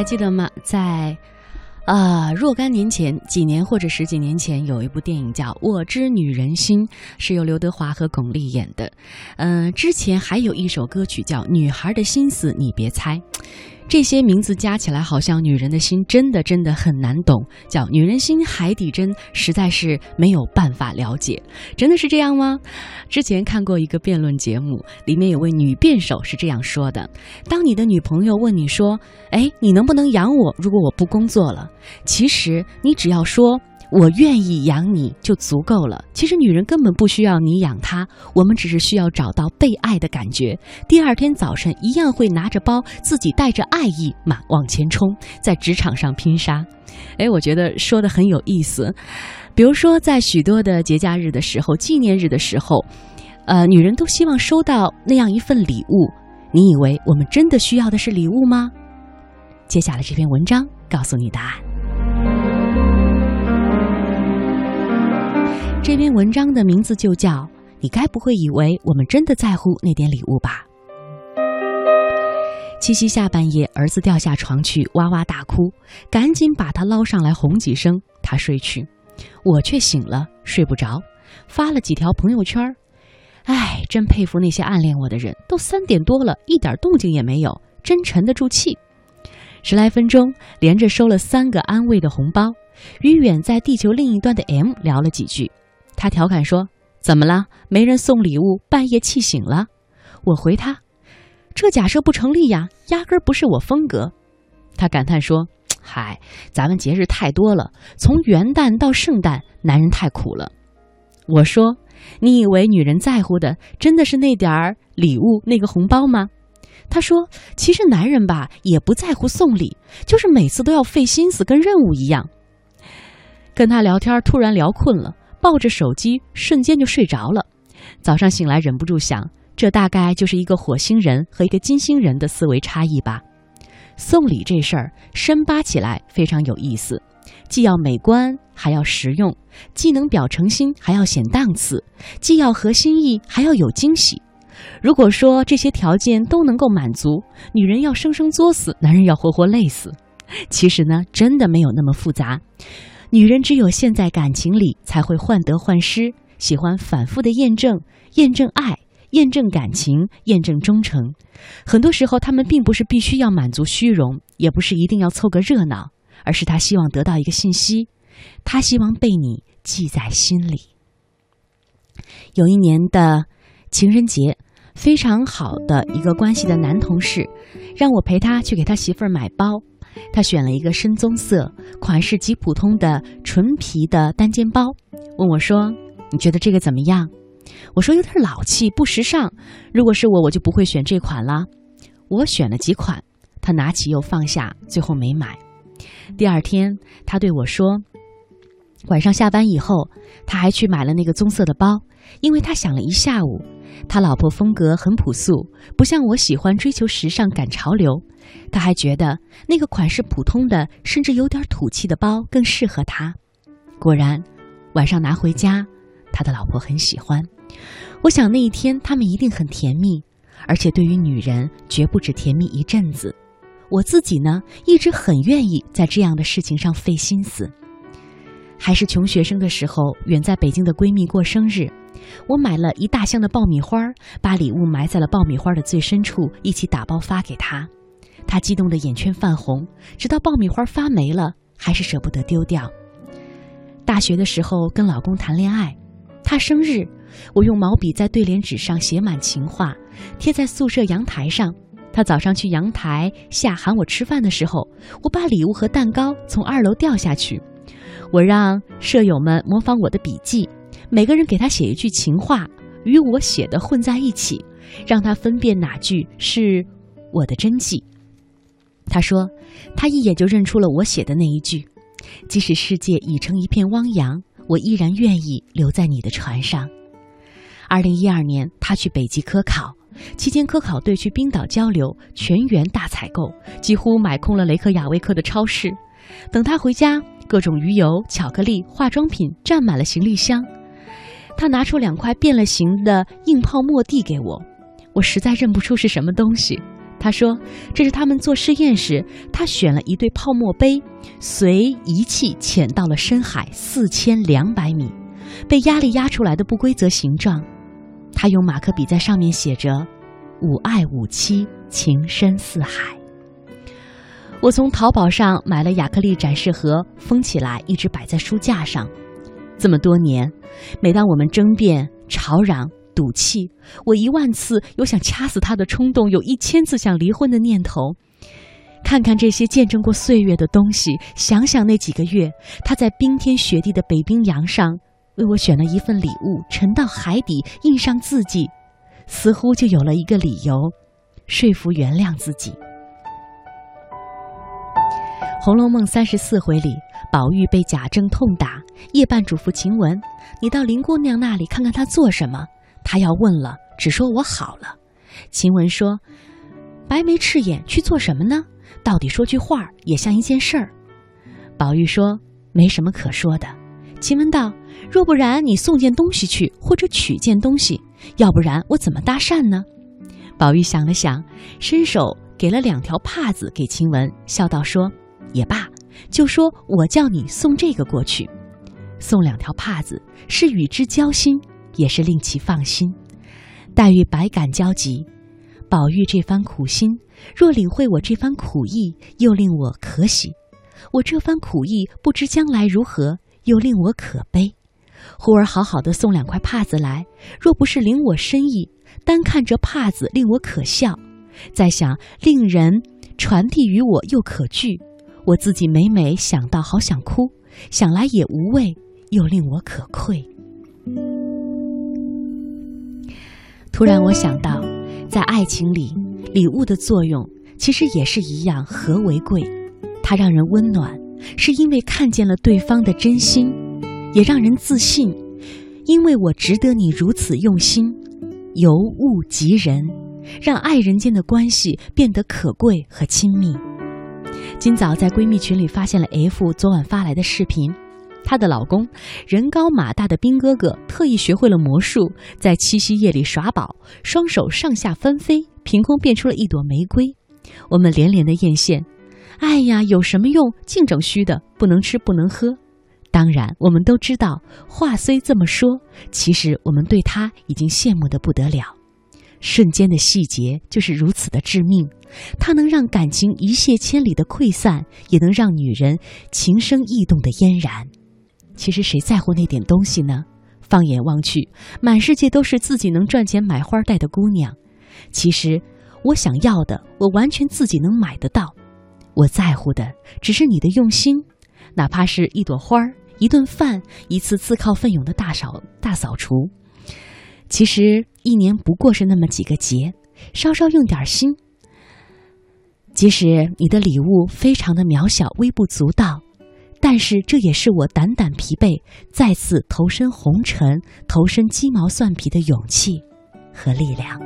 还记得吗？在啊若干年前，几年或者十几年前，有一部电影叫《我知女人心》，是由刘德华和巩俐演的。嗯，之前还有一首歌曲叫《女孩的心思你别猜》。这些名字加起来，好像女人的心真的真的很难懂，叫女人心海底针，实在是没有办法了解。真的是这样吗？之前看过一个辩论节目，里面有位女辩手是这样说的：当你的女朋友问你说：“哎，你能不能养我？如果我不工作了？”其实你只要说。我愿意养你就足够了。其实女人根本不需要你养她，我们只是需要找到被爱的感觉。第二天早晨一样会拿着包，自己带着爱意嘛往前冲，在职场上拼杀。哎，我觉得说的很有意思。比如说，在许多的节假日的时候、纪念日的时候，呃，女人都希望收到那样一份礼物。你以为我们真的需要的是礼物吗？接下来这篇文章告诉你答案。这篇文章的名字就叫《你该不会以为我们真的在乎那点礼物吧》。七夕下半夜，儿子掉下床去，哇哇大哭，赶紧把他捞上来哄几声，他睡去，我却醒了，睡不着，发了几条朋友圈哎，真佩服那些暗恋我的人，都三点多了，一点动静也没有，真沉得住气。十来分钟，连着收了三个安慰的红包，与远在地球另一端的 M 聊了几句。他调侃说：“怎么了？没人送礼物，半夜气醒了？”我回他：“这假设不成立呀，压根儿不是我风格。”他感叹说：“嗨，咱们节日太多了，从元旦到圣诞，男人太苦了。”我说：“你以为女人在乎的真的是那点儿礼物，那个红包吗？”他说：“其实男人吧，也不在乎送礼，就是每次都要费心思，跟任务一样。”跟他聊天，突然聊困了。抱着手机，瞬间就睡着了。早上醒来，忍不住想，这大概就是一个火星人和一个金星人的思维差异吧。送礼这事儿，深扒起来非常有意思，既要美观，还要实用；既能表诚心，还要显档次；既要合心意，还要有惊喜。如果说这些条件都能够满足，女人要生生作死，男人要活活累死。其实呢，真的没有那么复杂。女人只有陷在感情里，才会患得患失，喜欢反复的验证、验证爱、验证感情、验证忠诚。很多时候，她们并不是必须要满足虚荣，也不是一定要凑个热闹，而是她希望得到一个信息，她希望被你记在心里。有一年的情人节，非常好的一个关系的男同事，让我陪他去给他媳妇儿买包。他选了一个深棕色、款式极普通的纯皮的单肩包，问我说：“你觉得这个怎么样？”我说：“有点老气，不时尚。如果是我，我就不会选这款了。”我选了几款，他拿起又放下，最后没买。第二天，他对我说：“晚上下班以后，他还去买了那个棕色的包，因为他想了一下午。”他老婆风格很朴素，不像我喜欢追求时尚赶潮流。他还觉得那个款式普通的，甚至有点土气的包更适合他。果然，晚上拿回家，他的老婆很喜欢。我想那一天他们一定很甜蜜，而且对于女人绝不止甜蜜一阵子。我自己呢，一直很愿意在这样的事情上费心思。还是穷学生的时候，远在北京的闺蜜过生日。我买了一大箱的爆米花，把礼物埋在了爆米花的最深处，一起打包发给她。她激动的眼圈泛红，直到爆米花发霉了，还是舍不得丢掉。大学的时候跟老公谈恋爱，他生日，我用毛笔在对联纸上写满情话，贴在宿舍阳台上。他早上去阳台下喊我吃饭的时候，我把礼物和蛋糕从二楼掉下去。我让舍友们模仿我的笔记。每个人给他写一句情话，与我写的混在一起，让他分辨哪句是我的真迹。他说，他一眼就认出了我写的那一句：“即使世界已成一片汪洋，我依然愿意留在你的船上。”二零一二年，他去北极科考，期间科考队去冰岛交流，全员大采购，几乎买空了雷克雅未克的超市。等他回家，各种鱼油、巧克力、化妆品占满了行李箱。他拿出两块变了形的硬泡沫递给我，我实在认不出是什么东西，他说：“这是他们做试验时，他选了一对泡沫杯，随仪器潜到了深海四千两百米，被压力压出来的不规则形状。他用马克笔在上面写着‘吾爱吾妻，情深似海’。我从淘宝上买了亚克力展示盒，封起来，一直摆在书架上。这么多年，每当我们争辩、吵嚷。”赌气，我一万次有想掐死他的冲动，有一千次想离婚的念头。看看这些见证过岁月的东西，想想那几个月，他在冰天雪地的北冰洋上为我选了一份礼物，沉到海底，印上字迹，似乎就有了一个理由，说服原谅自己。《红楼梦》三十四回里，宝玉被贾政痛打，夜半嘱咐晴雯：“你到林姑娘那里看看她做什么。”她要问了，只说我好了。晴雯说：“白眉赤眼去做什么呢？到底说句话也像一件事儿。”宝玉说：“没什么可说的。”晴雯道：“若不然，你送件东西去，或者取件东西；要不然，我怎么搭讪呢？”宝玉想了想，伸手给了两条帕子给晴雯，笑道：“说也罢，就说我叫你送这个过去，送两条帕子，是与之交心。”也是令其放心，黛玉百感交集。宝玉这番苦心，若领会我这番苦意，又令我可喜；我这番苦意，不知将来如何，又令我可悲。忽而好好的送两块帕子来，若不是领我深意，单看这帕子令我可笑；再想令人传递于我又可惧，我自己每每想到，好想哭；想来也无味，又令我可愧。突然，我想到，在爱情里，礼物的作用其实也是一样，和为贵。它让人温暖，是因为看见了对方的真心；也让人自信，因为我值得你如此用心。由物及人，让爱人间的关系变得可贵和亲密。今早在闺蜜群里发现了 F 昨晚发来的视频。她的老公，人高马大的兵哥哥，特意学会了魔术，在七夕夜里耍宝，双手上下翻飞，凭空变出了一朵玫瑰。我们连连的艳羡。哎呀，有什么用？净整虚的，不能吃，不能喝。当然，我们都知道，话虽这么说，其实我们对他已经羡慕的不得了。瞬间的细节就是如此的致命，它能让感情一泻千里的溃散，也能让女人情生意动的嫣然。其实谁在乎那点东西呢？放眼望去，满世界都是自己能赚钱买花戴的姑娘。其实我想要的，我完全自己能买得到。我在乎的只是你的用心，哪怕是一朵花、一顿饭、一次自告奋勇的大扫大扫除。其实一年不过是那么几个节，稍稍用点心。即使你的礼物非常的渺小、微不足道。但是，这也是我胆胆疲惫，再次投身红尘、投身鸡毛蒜皮的勇气和力量。